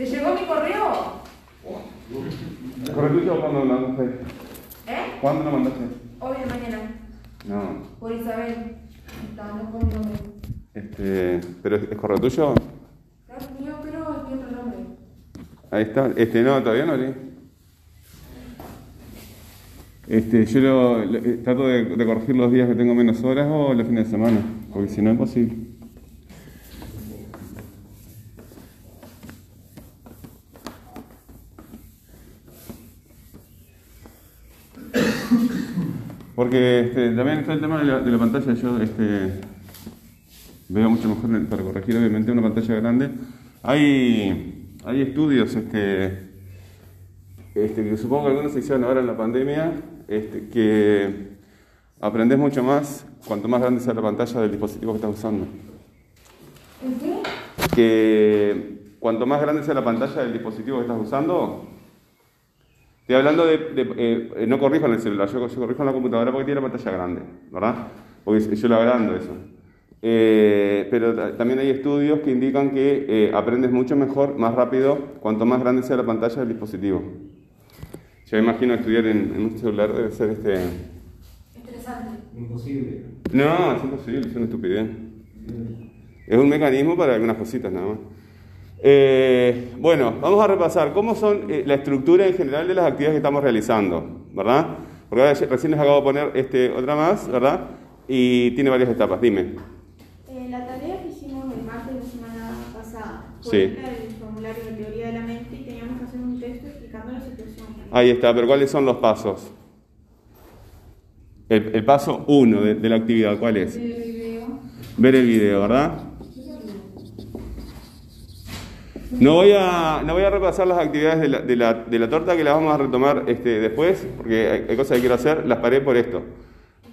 ¿Te llegó mi correo? ¿Corretuyo cuándo lo mandaste? ¿Eh? ¿Cuándo lo mandaste? Hoy de mañana. No. Por Isabel. Está, no con mi nombre. Este, ¿Pero es, es correo tuyo? Claro, mío, pero es mi otro nombre. Ahí está. Este, no, todavía no leí. Este, yo lo, lo- eh, trato de, de corregir los días que tengo menos horas o los fines de semana, porque si no es posible. Porque este, también está el tema de la, de la pantalla. Yo este, veo mucho mejor para corregir, obviamente, una pantalla grande. Hay, hay estudios este, este, que supongo que algunos se hicieron ahora en la pandemia, este, que aprendes mucho más cuanto más grande sea la pantalla del dispositivo que estás usando. ¿En qué? Que cuanto más grande sea la pantalla del dispositivo que estás usando, estoy hablando de, de- eh, no corrijo en el celular, yo, yo corrijo en la computadora porque tiene la pantalla grande, ¿verdad? Porque yo lo agrando eso. Eh, pero ta- también hay estudios que indican que eh, aprendes mucho mejor, más rápido, cuanto más grande sea la pantalla del dispositivo. Yo me imagino estudiar en, en un celular debe ser este... Interesante. Imposible. No, es imposible, es una estupidez. Es un mecanismo para algunas cositas nada más. Eh, bueno, vamos a repasar cómo son eh, la estructura en general de las actividades que estamos realizando, ¿verdad? Porque ahora recién les acabo de poner este, otra más, ¿verdad? Y tiene varias etapas, dime. Eh, la tarea que hicimos el martes de la semana pasada fue Sí. del formulario de teoría de la mente y teníamos que hacer un texto explicando la situación. Ahí está, pero ¿cuáles son los pasos? El, el paso uno de, de la actividad, ¿cuál es? El video. Ver el video, ¿verdad? No voy a, no voy a repasar las actividades de la, de la- de la torta que las vamos a retomar este, después, porque hay, hay cosas que quiero hacer, las paré por esto.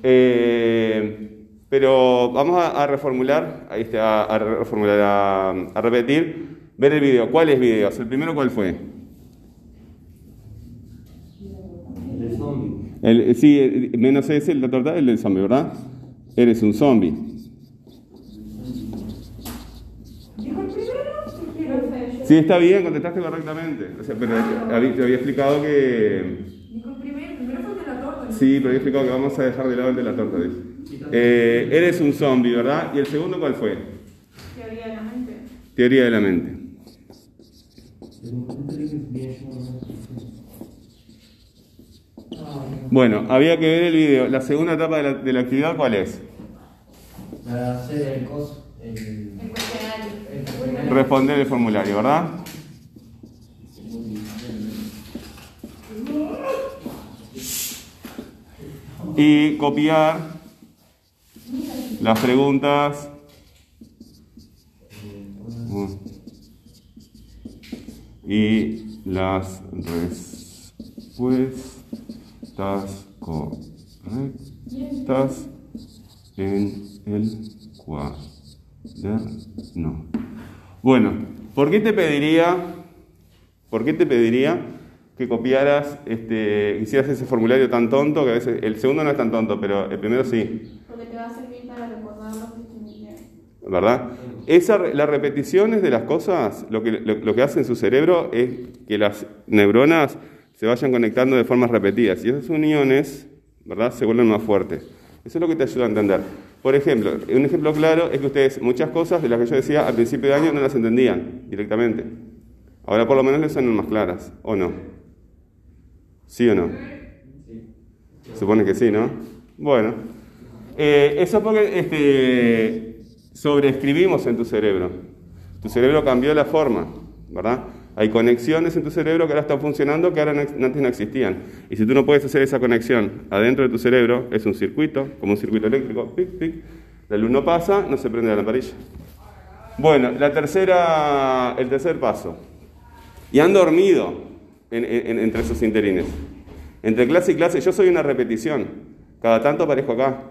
Eh, pero vamos a, a reformular, ahí está, a reformular, a, a repetir, ver el video. ¿Cuáles videos? ¿El primero cuál fue? El sí, menos ese, la torta, el del zombie, ¿verdad? Eres un zombie. ¿Dijo el primero? Sí, está bien, contestaste correctamente. O sea, pero te había explicado que... Dijo el primero. El primero fue el de la torta. ¿no? Sí, pero había explicado que vamos a dejar de lado el de la torta, dice. Eh, eres un zombie, ¿verdad? ¿Y el segundo cuál fue? Teoría de la mente. Teoría de la mente. Bueno, había que ver el video. La segunda etapa de la, de la actividad, ¿cuál es? Para hacer el cos. El, El cuestionario. el cuestionario. Responder el formulario, ¿verdad? Y copiar las preguntas. Y las respuestas correctas en el cuaderno. Bueno, ¿por qué te pediría, por qué te pediría que copiaras, este, hicieras ese formulario tan tonto que a veces el segundo no es tan tonto, pero el primero sí, Porque te va a servir para recordar lo que. ¿verdad? Esa, las repeticiones de las cosas, lo que, lo, lo que hace en su cerebro es que las neuronas se vayan conectando de formas repetidas y esas uniones, ¿verdad? Se vuelven más fuertes. Eso es lo que te ayuda a entender. Por ejemplo, un ejemplo claro es que ustedes muchas cosas de las que yo decía al principio de año no las entendían directamente. Ahora por lo menos les son más claras, ¿o no? ¿Sí o no? Supone que sí, ¿no? Bueno, eh, eso porque este, sobreescribimos en tu cerebro. Tu cerebro cambió la forma, ¿verdad? Hay conexiones en tu cerebro que ahora están funcionando que ahora no antes no existían. Y si tú no puedes hacer esa conexión adentro de tu cerebro, es un circuito, como un circuito eléctrico, pic, pic, la luz no pasa, no se prende la lamparilla. Bueno, la tercera, el tercer paso. Y han dormido en- en- entre esos interines. Entre clase y clase, yo soy una repetición. Cada tanto aparezco acá.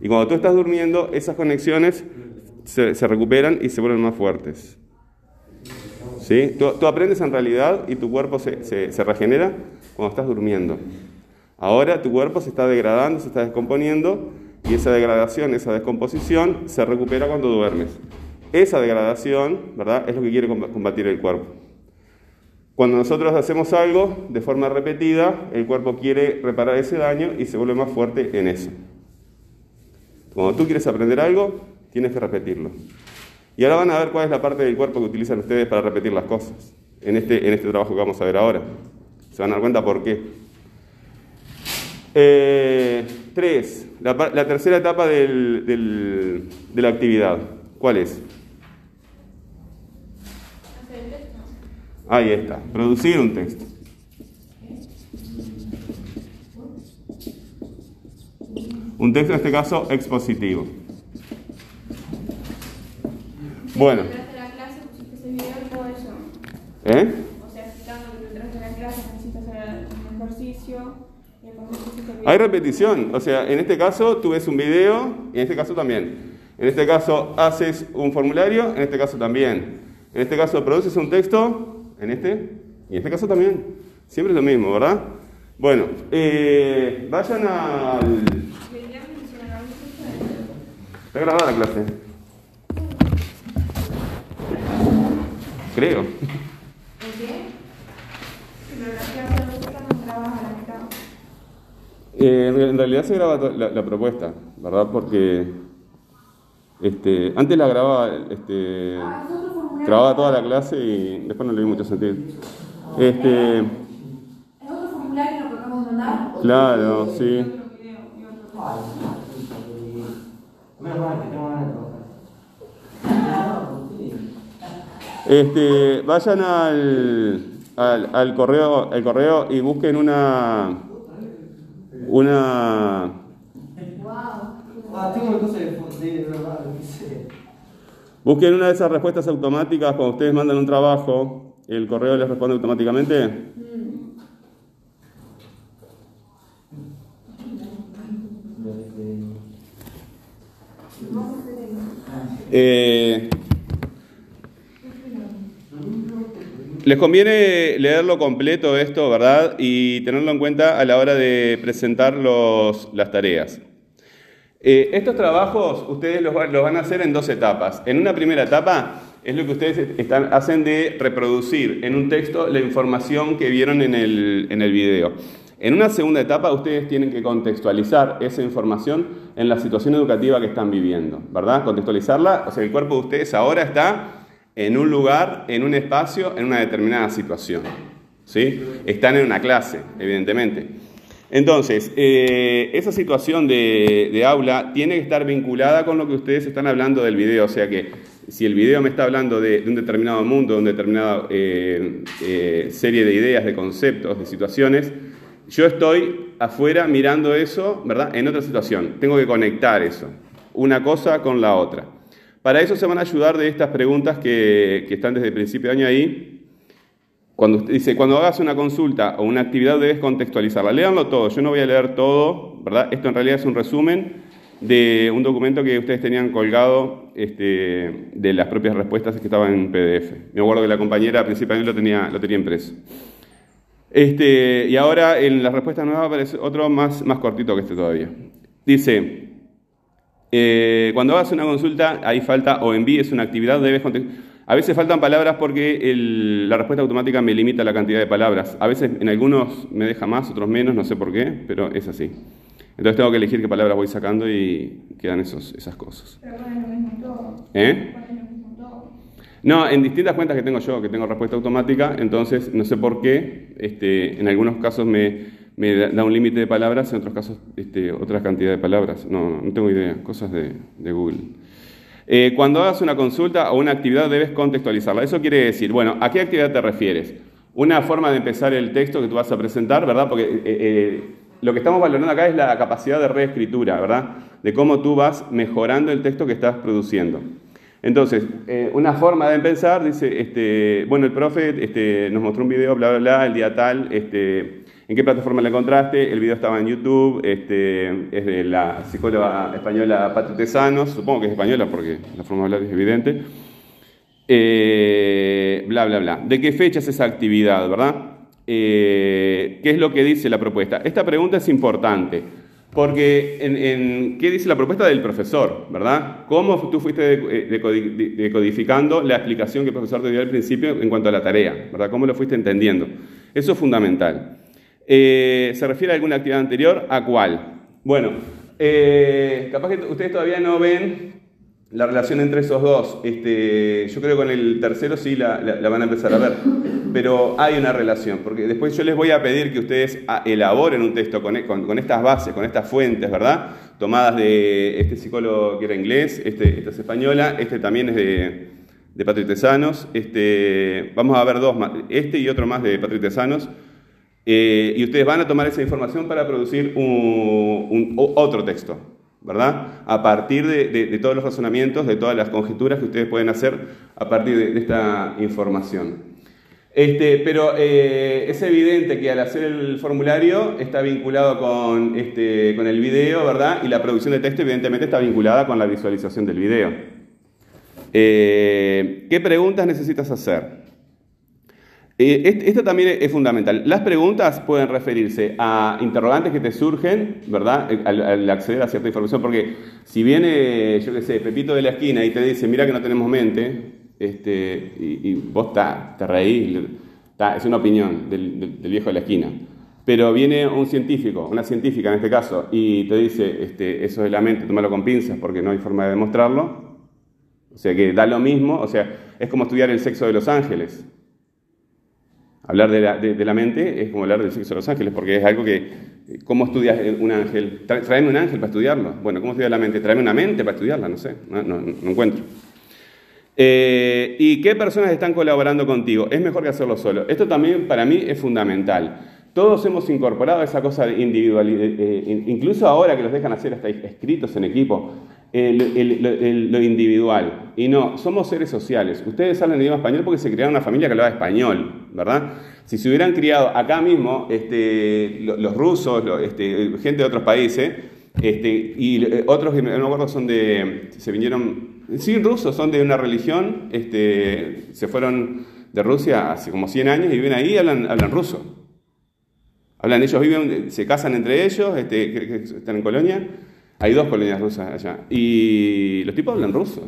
Y cuando tú estás durmiendo, esas conexiones se, se recuperan y se vuelven más fuertes. ¿Sí? Tú, aprendes en realidad y tu cuerpo se, se- regenera cuando estás durmiendo. Ahora tu cuerpo se está degradando, se está descomponiendo y esa degradación, esa descomposición se recupera cuando duermes. esa degradación, ¿verdad? Es lo que quiere comb- combatir el cuerpo. Cuando nosotros hacemos algo de forma repetida, el cuerpo quiere reparar ese daño y se vuelve más fuerte en eso. Cuando tú quieres aprender algo, tienes que repetirlo. Y ahora van a ver cuál es la parte del cuerpo que utilizan ustedes para repetir las cosas. En este, en este trabajo que vamos a ver ahora. Se van a dar cuenta por qué. Eh, tres, la, tercera etapa del- de la actividad. ¿Cuál es? Ahí está, producir un texto. Un texto en este caso expositivo. Bueno, Detrás de la clase pusiste ese video y todo eso. ¿eh? O sea, explicando que detrás de la clase necesitas hacer un ejercicio. Y después pusiste ese video. Hay repetición, o sea, en este caso tú ves un video y en este caso también. En este caso haces un formulario, en este caso también. En este caso produces un texto, en este y en este caso también. Siempre es lo mismo, ¿verdad? Bueno, eh, vayan al... Está grabada la clase. Creo. ¿En qué? Eh, en realidad se graba la, la propuesta, ¿verdad? Porque este, antes la grababa, este, Ah, es otro formulario. grababa toda la clase y después no le vi mucho sentido. Este, Es otro formulario lo que acabamos de mandar. claro, sí. Menos mal que tengo Este, vayan al, al, al correo, al correo y busquen una, una, Ah, tengo una cosa de, de, de verdad, lo que sé. busquen una de esas respuestas automáticas cuando ustedes mandan un trabajo, el correo les responde automáticamente. Eh, les conviene leerlo completo esto, ¿verdad? Y tenerlo en cuenta a la hora de presentar los- las tareas. Eh, estos trabajos ustedes los, va- los van a hacer en dos etapas. En una primera etapa es lo que ustedes están, hacen de reproducir en un texto la información que vieron en el, en el video. En una segunda etapa ustedes tienen que contextualizar esa información en la situación educativa que están viviendo, ¿verdad? Contextualizarla, o sea, el cuerpo de ustedes ahora está en un lugar, en un espacio, en una determinada situación. ¿sí? Están en una clase, evidentemente. Entonces, eh, esa situación de, aula tiene que estar vinculada con lo que ustedes están hablando del video. O sea que si el video me está hablando de, de un determinado mundo, de una determinada eh, eh, serie de ideas, de conceptos, de situaciones, yo estoy afuera mirando eso, ¿verdad? En otra situación. Tengo que conectar eso, una cosa con la otra. Para eso se van a ayudar de estas preguntas que, están desde el principio de año ahí, cuando dice, cuando hagas una consulta o una actividad debes contextualizarla. Léanlo todo, yo no voy a leer todo, ¿verdad? Esto en realidad es un resumen de un documento que ustedes tenían colgado este, de las propias respuestas que estaban en PDF. Me acuerdo que la compañera principalmente lo tenía, lo tenía impreso. Este, y ahora en la respuesta nueva aparece otro más, más cortito que este todavía. Dice, eh, cuando hagas una consulta, ahí falta o envíes una actividad, debes A veces faltan palabras porque el- la respuesta automática me limita la cantidad de palabras. A veces en algunos me deja más, otros menos, no sé por qué, pero es así. Entonces tengo que elegir qué palabras voy sacando y quedan esos, esas cosas. Pero lo mismo todo. ¿Eh? No, en distintas cuentas que tengo yo, que tengo respuesta automática, entonces no sé por qué, este, en algunos casos me, me da un límite de palabras, en otros casos este, otra cantidad de palabras. No, no tengo idea, cosas de, de Google. Eh, cuando hagas una consulta o una actividad debes contextualizarla. Eso quiere decir, bueno, ¿a qué actividad te refieres? Una forma de empezar el texto que tú vas a presentar, ¿verdad? Porque eh, eh, lo que estamos valorando acá es la capacidad de reescritura, ¿verdad? De cómo tú vas mejorando el texto que estás produciendo. Entonces, una forma de empezar, dice, este, bueno, el profe este, nos mostró un video, bla, bla, bla, el día tal, este, ¿en qué plataforma lo encontraste? El video estaba en YouTube, este, es de la psicóloga española Patri Tesanos, supongo que es española porque la forma de hablar es evidente. Eh, bla, bla, bla. ¿De qué fecha es esa actividad, verdad? Eh, ¿Qué es lo que dice la propuesta? Esta pregunta es importante Porque, en, en- ¿qué dice la propuesta del profesor? ¿Verdad? ¿Cómo tú fuiste de- decodi- de- decodificando la explicación que el profesor te dio al principio en cuanto a la tarea? ¿Verdad? ¿Cómo lo fuiste entendiendo? Eso es fundamental. Eh, ¿Se refiere a alguna actividad anterior? ¿A cuál? Bueno, eh, capaz que ustedes todavía no ven la relación entre esos dos. Este, yo creo que con el tercero sí la, van a empezar a ver. Pero hay una relación, porque después yo les voy a pedir que ustedes ah, elaboren un texto con, estas bases, con estas fuentes, ¿verdad? Tomadas de este psicólogo que era inglés, este, esta es española, este también es de, de Patrick Tesanos. Este, vamos a ver dos este y otro más de Patrick Tesanos. Eh, y ustedes van a tomar esa información para producir otro texto, ¿verdad? A partir de, todos los razonamientos, de todas las conjeturas que ustedes pueden hacer a partir de, esta información. Este, pero eh, es evidente que al hacer el formulario está vinculado con, este, con el video, ¿verdad? Y la producción de texto evidentemente está vinculada con la visualización del video. Eh, ¿Qué preguntas necesitas hacer? Eh, est- esto también es fundamental. Las preguntas pueden referirse a interrogantes que te surgen, ¿verdad? Eh, Al, acceder a cierta información, porque si viene, yo qué sé, Pepito de la esquina y te dice, mira que no tenemos mente, este, y, vos ta, te reís, es una opinión del, del- del viejo de la esquina. Pero viene un científico, una científica en este caso, y te dice, este, eso es la mente, tómalo con pinzas porque no hay forma de demostrarlo. O sea que da lo mismo, o sea, es como estudiar el sexo de los ángeles. Hablar de la, mente es como hablar del sexo de los ángeles, porque es algo que, ¿cómo estudias un ángel? Tráeme un ángel para estudiarlo. Bueno, ¿cómo estudias la mente? Tráeme una mente para estudiarla, no sé, no, encuentro. Eh, ¿Y qué personas están colaborando contigo? Es mejor que hacerlo solo. Esto también para mí es fundamental. Todos hemos incorporado esa cosa de individualidad, in- incluso ahora que los dejan hacer hasta escritos en equipo, el- lo- individual. Y no, somos seres sociales. Ustedes hablan idioma español porque se crearon una familia que hablaba español, ¿verdad? Si se hubieran criado acá mismo, este, lo- los rusos, este, gente de otros países, este, y eh, otros que no me acuerdo son de, se vinieron, sí, rusos, son de una religión, este, se fueron de Rusia hace como 100 años y viven ahí y hablan, hablan ruso. Hablan, ellos viven, se casan entre ellos, este, están en colonia. Hay dos colonias rusas allá. Y los tipos hablan ruso.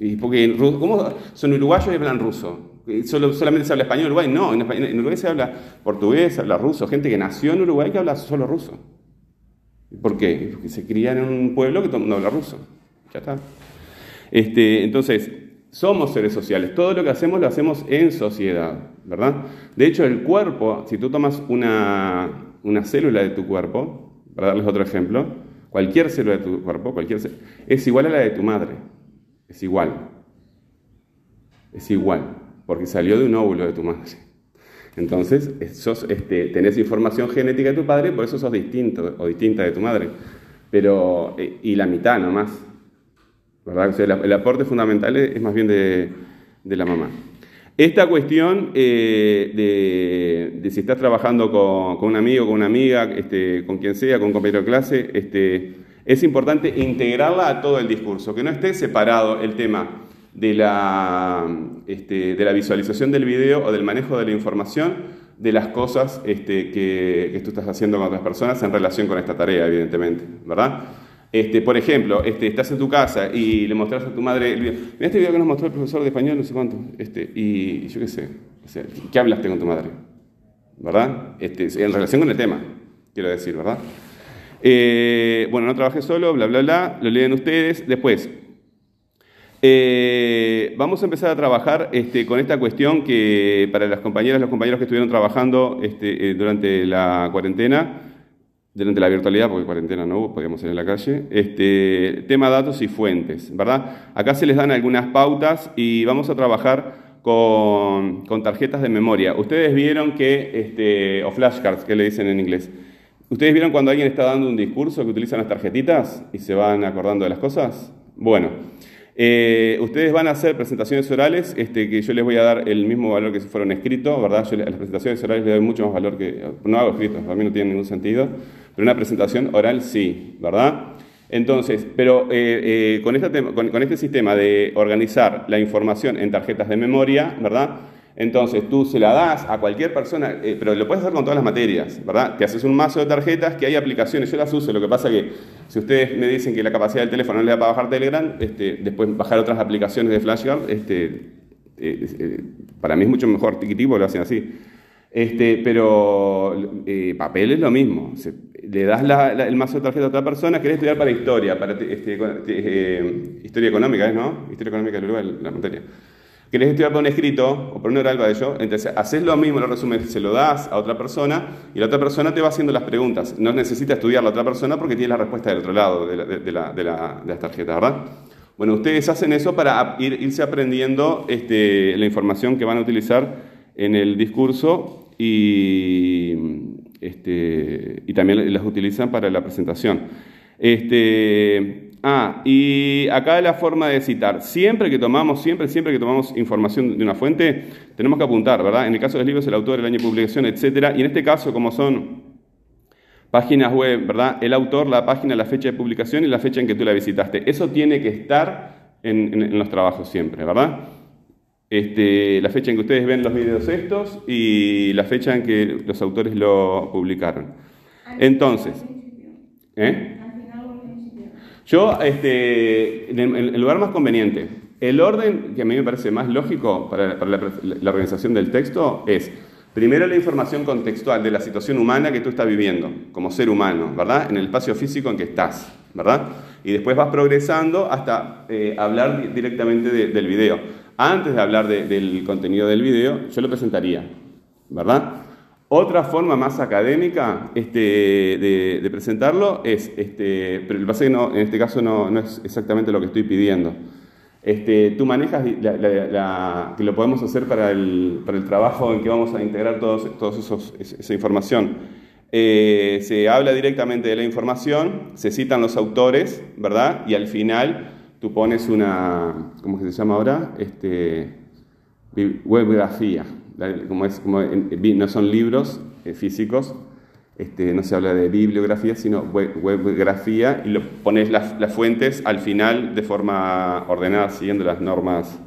Y porque en Ru- ¿cómo son uruguayos y hablan ruso? ¿Y Solo, ¿Solamente se habla español en Uruguay? No, en Uruguay se habla portugués, se habla ruso. Gente que nació en Uruguay que habla solo ruso. ¿Por qué? Porque se crían en un pueblo que todo el mundo habla ruso. Ya está. Este, entonces, somos seres sociales. Todo lo que hacemos lo hacemos en sociedad, ¿verdad? De hecho, el cuerpo, si tú tomas una, una célula de tu cuerpo, para darles otro ejemplo, cualquier célula de tu cuerpo, cualquier cé- es igual a la de tu madre. Es igual. Es igual, porque salió de un óvulo de tu madre. Entonces, sos, este, tenés información genética de tu padre, por eso sos distinto o distinta de tu madre. Pero, eh, y la mitad nomás. ¿verdad? O sea, el, aporte fundamental es más bien de, de la mamá. Esta cuestión eh, de, si estás trabajando con, un amigo, con una amiga, este, con quien sea, con un compañero de clase, este, es importante integrarla a todo el discurso, que no esté separado el tema de la, este, visualización del video o del manejo de la información de las cosas que, que tú estás haciendo con otras personas en relación con esta tarea, evidentemente, ¿verdad? Este, por ejemplo, este, estás en tu casa y le mostras a tu madre el video. Mira este video que nos mostró el profesor de español, no sé cuánto. Este, y yo qué sé, o sea, ¿qué hablaste con tu madre? ¿Verdad? Este, en relación con el tema, quiero decir, ¿verdad? Eh, bueno, no trabajé solo, bla, bla, bla, lo leen ustedes. Después, eh, vamos a empezar a trabajar este, con esta cuestión que para las compañeras, los compañeros que estuvieron trabajando este, eh, durante la cuarentena, durante la virtualidad, porque cuarentena no hubo, podíamos ir en la calle, este, tema datos y fuentes, ¿verdad? Acá se les dan algunas pautas y vamos a trabajar con, con tarjetas de memoria. Ustedes vieron que, este, o flashcards, que le dicen en inglés. ¿Ustedes vieron cuando alguien está dando un discurso que utilizan las tarjetitas y se van acordando de las cosas? Bueno, eh, ustedes van a hacer presentaciones orales, este, que yo les voy a dar el mismo valor que si fueron escritos, ¿verdad? Yo a las presentaciones orales les doy mucho más valor que... No hago escritos, para mí no tiene ningún sentido, pero una presentación oral sí, ¿verdad? Entonces, pero eh, eh, con, este sistema de organizar la información en tarjetas de memoria, ¿verdad? Entonces tú se la das a cualquier persona, eh, pero lo puedes hacer con todas las materias, ¿verdad? Te haces un mazo de tarjetas que hay aplicaciones, yo las uso, lo que pasa que si ustedes me dicen que la capacidad del teléfono no le da para bajar Telegram, este, después bajar otras aplicaciones de FlashCard, este, para mí es mucho mejor, Tiquitivo lo hacen así. Este, pero papel es lo mismo. Le das la- el mazo de tarjeta a otra persona, querés estudiar para historia, para este, eh, historia económica, ¿es, ¿no? Historia económica del la materia. Querés estudiar para un escrito o para un oral para ello, entonces haces lo mismo, lo resumes, se lo das a otra persona y la otra persona te va haciendo las preguntas. No necesita estudiar la otra persona porque tiene la respuesta del otro lado de, la- de- de de la- de las tarjetas, ¿verdad? Bueno, ustedes hacen eso para ir- irse aprendiendo este, la información que van a utilizar en el discurso y, este, y también las utilizan para la presentación. Este, ah, y acá la forma de citar. Siempre que tomamos, siempre, siempre que tomamos información de una fuente, tenemos que apuntar, ¿verdad? En el caso de los libros, el autor, el año de publicación, etcétera. Y en este caso, como son páginas web, ¿verdad? El autor, la página, la fecha de publicación y la fecha en que tú la visitaste. Eso tiene que estar en- en los trabajos siempre, ¿verdad? Este, la fecha en que ustedes ven los videos estos y la fecha en que los autores lo publicaron. Entonces, ¿eh? Yo, este, en el, lugar más conveniente, el orden que a mí me parece más lógico para, para la, la organización del texto es, primero la información contextual de la situación humana que tú estás viviendo, como ser humano, ¿verdad? En el espacio físico en que estás, ¿verdad? Y después vas progresando hasta eh, hablar di- directamente de- del video. Antes de hablar de- del contenido del video, yo lo presentaría, ¿verdad? Otra forma más académica este, de, de presentarlo es, este, pero lo que es que no, en este caso no, no es exactamente lo que estoy pidiendo. Este, tú manejas la- la- la- que lo podemos hacer para el, para el trabajo en que vamos a integrar todos, todos esa información. Eh, se habla directamente de la información, se citan los autores, ¿verdad? Y al final tú pones una, ¿cómo se llama ahora? Este, Bi- Webgrafía, la- como es, no son libros eh, físicos, este, no se habla de bibliografía, sino web- webgrafía, y lo pones las, las fuentes al final de forma ordenada, siguiendo las normas,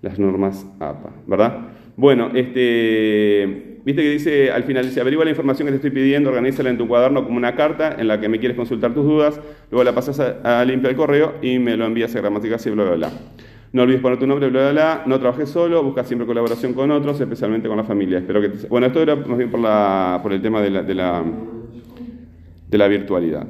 las normas APA, ¿verdad? Bueno, este, viste que dice, al final dice, averigua la información que te estoy pidiendo, organízala en tu cuaderno como una carta en la que me quieres consultar tus dudas, luego la pasas a, a limpia el correo y me lo envías a gramáticas y bla, bla, bla. No olvides poner tu nombre, bla, bla, bla. No trabajes solo, busca siempre colaboración con otros, especialmente con la familia. Espero que te- Bueno, esto era más bien por, la, por el tema de la, de, la, de la virtualidad.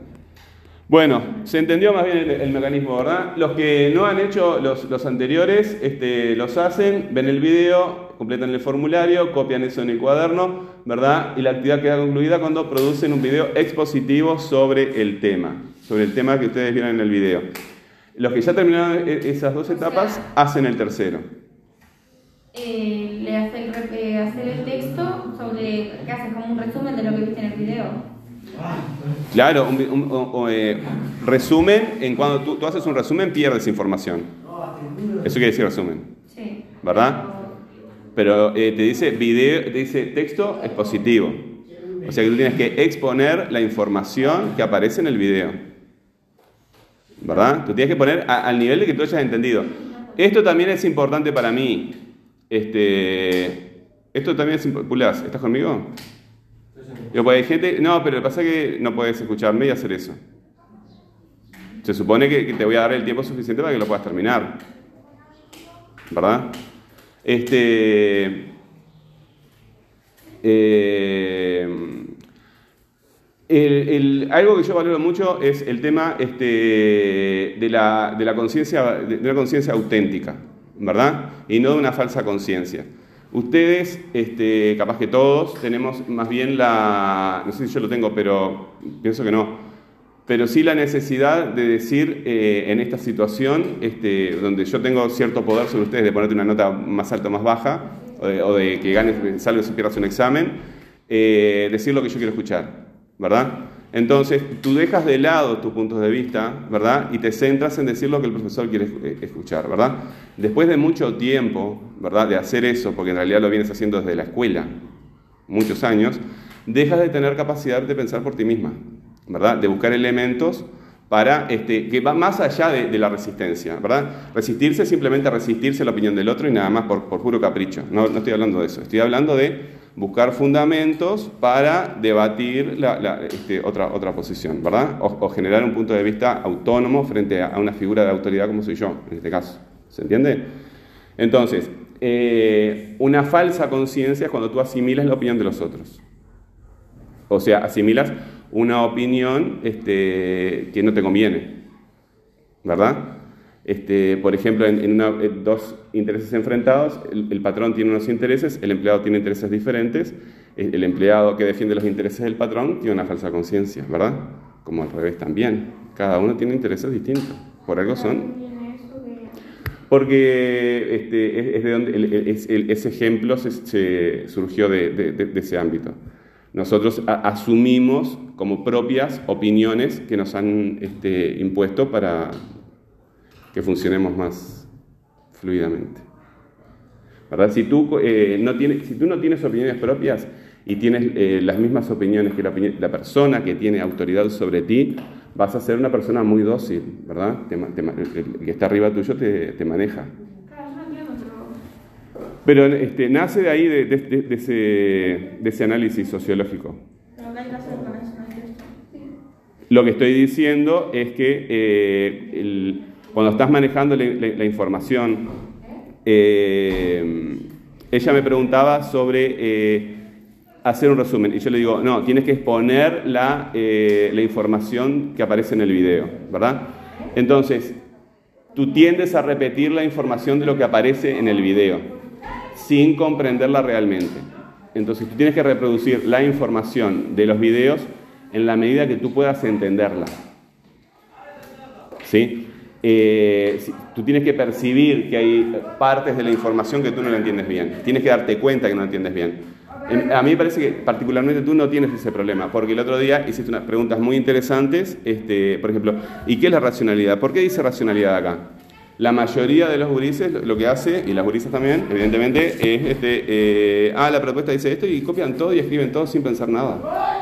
Bueno, se entendió más bien el, el mecanismo, ¿verdad? Los que no han hecho los, los anteriores, este, los hacen, ven el video, completan el formulario, copian eso en el cuaderno, ¿verdad? Y la actividad queda concluida cuando producen un video expositivo sobre el tema, sobre el tema que ustedes vieron en el video. Los que ya terminaron e- esas dos etapas hacen el tercero. Eh, le hace el, hacer el texto sobre, que hace como un resumen de lo que viste en el video. Claro, un, un- o, eh, resumen, en cuando tú, tú haces un resumen pierdes información. Eso quiere decir resumen, Sí. ¿verdad? Pero eh, te dice video, te dice texto expositivo. O sea que tú tienes que exponer la información que aparece en el video. ¿Verdad? Tú tienes que poner al nivel de que tú hayas entendido. Esto también es importante para mí. Este, esto también es importante. ¿Estás conmigo? Yo, pues, gente, no, pero lo pasa es que no puedes escucharme y hacer eso. Se supone que, que te voy a dar el tiempo suficiente para que lo puedas terminar. ¿Verdad? Este. eh, algo que yo valoro mucho es el tema este, de la, de la conciencia, de una conciencia auténtica, ¿verdad? Y no de una falsa conciencia. Ustedes, este, capaz que todos, tenemos más bien la, no sé si yo lo tengo, pero pienso que no, pero sí la necesidad de decir eh, en esta situación, este, donde yo tengo cierto poder sobre ustedes, de ponerte una nota más alta o más baja, o de, o de que ganes, salgas y pierdas un examen, eh, decir lo que yo quiero escuchar, ¿verdad? Entonces, tú dejas de lado tus puntos de vista, ¿verdad? Y te centras en decir lo que el profesor quiere eh, escuchar, ¿verdad? Después de mucho tiempo, ¿verdad? De hacer eso, porque en realidad lo vienes haciendo desde la escuela, muchos años, dejas de tener capacidad de pensar por ti misma, De buscar elementos para este, que va más allá de, la resistencia, ¿verdad? Resistirse es simplemente resistirse a la opinión del otro y nada más por, puro capricho. No, estoy hablando de eso, estoy hablando de buscar fundamentos para debatir este, otra, otra posición, ¿verdad? O, generar un punto de vista autónomo frente a, a, una figura de autoridad como soy yo, en este caso. ¿Se entiende? Entonces, eh, una falsa conciencia es cuando tú asimilas la opinión de los otros. O sea, asimilas una opinión este, que no te conviene, ¿verdad? Este, por ejemplo, en, en, una, en, dos intereses enfrentados, el, el, patrón tiene unos intereses, el empleado tiene intereses diferentes, el, el, empleado que defiende los intereses del patrón tiene una falsa conciencia, ¿verdad? Como al revés también. Cada uno tiene intereses distintos. Por algo son. Porque este, es, de donde es, ese ejemplo se, se surgió de, de, de, ese ámbito. Nosotros asumimos como propias opiniones que nos han este, impuesto para, que funcionemos más fluidamente. ¿Verdad? Si, tú, eh, no tienes, si tú no tienes opiniones propias y tienes eh, las mismas opiniones que la, la, persona que tiene autoridad sobre ti, vas a ser una persona muy dócil, ¿verdad? Te, te, el que está arriba tuyo te, te maneja. Pero este, nace de ahí, de, de, de, ese, de ese análisis sociológico. Lo que estoy diciendo es que eh, cuando estás manejando la, información, eh, ella me preguntaba sobre eh, hacer un resumen y yo le digo, no, tienes que exponer la, la información que aparece en el video, ¿verdad? Entonces, tú tiendes a repetir la información de lo que aparece en el video, sin comprenderla realmente. Entonces, tú tienes que reproducir la información de los videos en la medida que tú puedas entenderla. ¿Sí? Eh, tú tienes que percibir que hay partes de la información que tú no la entiendes bien. Tienes que darte cuenta que no la entiendes bien. A mí me parece que particularmente tú no tienes ese problema, porque el otro día hiciste unas preguntas muy interesantes, este, por ejemplo, ¿y qué es la racionalidad? ¿Por qué dice racionalidad acá? La mayoría de los gurises lo que hace, y las gurisas también, evidentemente, es, este, eh, ah, la propuesta dice esto y copian todo y escriben todo sin pensar nada.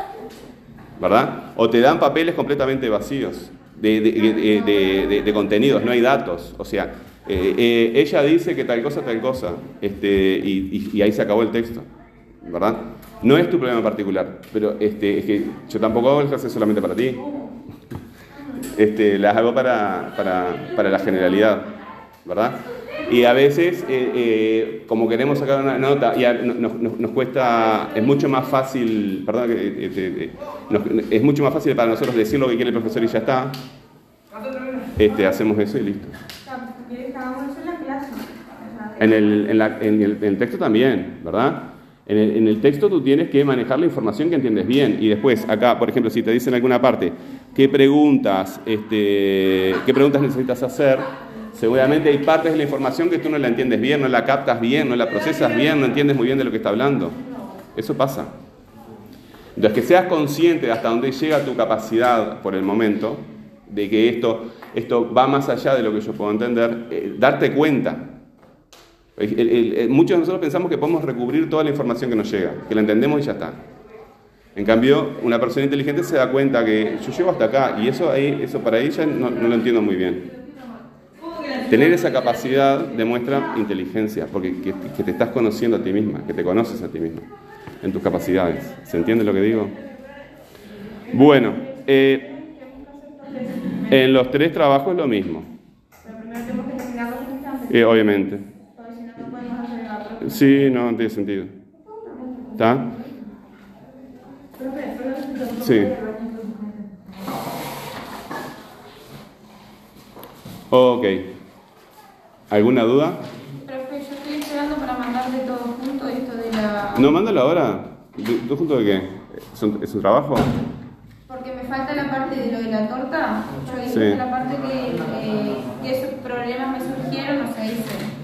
¿Verdad? O te dan papeles completamente vacíos de, de, contenidos, no hay datos. O sea, eh, eh, ella dice que tal cosa, tal cosa, este, y ahí se acabó el texto. ¿verdad? No es tu problema particular, pero este, es que yo tampoco hago el clase solamente para ti. Este, las hago para, para, para la generalidad, ¿verdad? Y a veces, eh, eh, como queremos sacar una nota, ya nos, nos, nos, cuesta, es mucho más fácil, perdón, eh, nos, es mucho más fácil para nosotros decir lo que quiere el profesor y ya está. Este, hacemos eso y listo. En el, en, la, en, el, en el texto también, ¿verdad? En el, en el, texto tú tienes que manejar la información que entiendes bien. Y después, acá, por ejemplo, si te dicen en alguna parte qué preguntas, este, qué preguntas necesitas hacer, seguramente hay partes de la información que tú no la entiendes bien, no la captas bien, no la procesas bien, no entiendes muy bien de lo que está hablando. Eso pasa. Entonces, que seas consciente de hasta dónde llega tu capacidad por el momento, de que esto, esto va más allá de lo que yo puedo entender, eh, darte cuenta muchos de nosotros pensamos que podemos recubrir toda la información que nos llega, que la entendemos y ya está. En cambio, una persona inteligente se da cuenta que yo llego hasta acá y eso, ahí, eso para ella no, no lo entiendo muy bien. Tener esa capacidad demuestra inteligencia, porque que, te estás conociendo a ti misma, que te conoces a ti misma, en tus capacidades. ¿Se entiende lo que digo? Bueno, eh, en los tres trabajos es lo mismo. Eh, obviamente. Sí, no, no tiene sentido. ¿Está? Sí. Ok. ¿Alguna duda? Profe, yo estoy esperando para mandarle todo junto esto de la... No, mándalo ahora. ¿Todo junto de qué? ¿Es un, ¿Es un, trabajo? Porque me falta la parte de lo de la torta. Yo dije sí. la parte que, eh, que esos problemas me surgieron, no se hice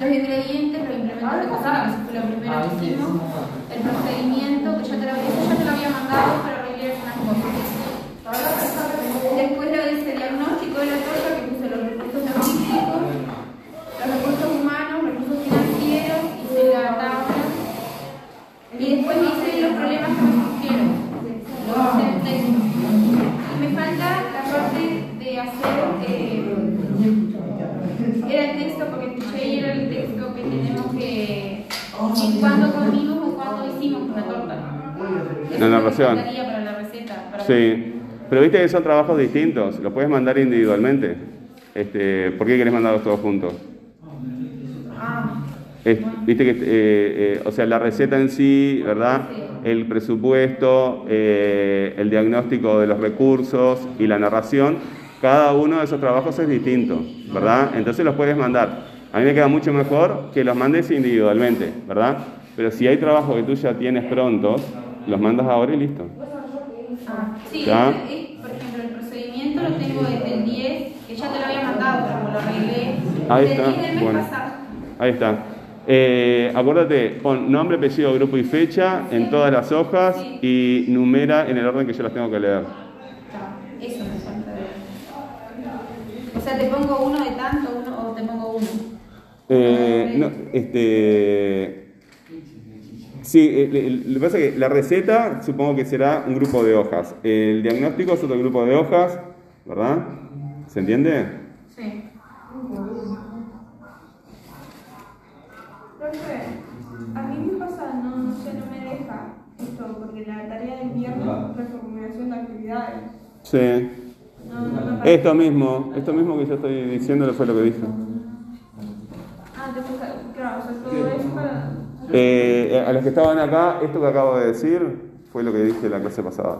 los ingredientes, los implementos de cocina, que fue lo primero que hicimos, el procedimiento, que yo te lo, eso ya te lo había mandado, pero arreglé unas cosas. Después eh, era el texto, porque escuché el texto que tenemos que. ¿Y cuándo comimos o cuándo hicimos una torta? La narración. Sí. Pero viste que son trabajos distintos, lo puedes mandar individualmente. Este, ¿Por qué querés mandarlos todos juntos? Ah, es. Viste que, eh, eh, o sea, la receta en sí, ¿verdad? El presupuesto, eh, el diagnóstico de los recursos y la narración cada uno de esos trabajos es distinto, ¿verdad? Entonces los puedes mandar. A mí me queda mucho mejor que los mandes individualmente, ¿verdad? Pero si hay trabajos que tú ya tienes prontos, los mandas ahora y listo. ah, sí, Ya. es- es- por ejemplo, el procedimiento lo tengo desde el 10, que ya te lo había mandado, pero como lo arreglé. Ahí desde está, el 10 del mes bueno. pasado. Ahí está. Eh, acuérdate, pon nombre, apellido, grupo y fecha en todas las hojas y numera en el orden que yo las tengo que leer. Eso. O sea, te pongo uno de tanto uno, o te pongo uno. Eh, no, este, sí, eh, lo que pasa es que la receta supongo que será un grupo de hojas. El diagnóstico es otro grupo de hojas, ¿verdad? ¿Se entiende? Sí. Profe, a mí me pasa, no, no sé, no me deja esto, porque la tarea del viernes es reformulación de actividades. Sí. Esto mismo, esto mismo que yo estoy diciendo fue lo que dije. Te pasa, claro, o sea, todo eso para... Eh, a los que estaban acá, esto que acabo de decir fue lo que dije la clase pasada.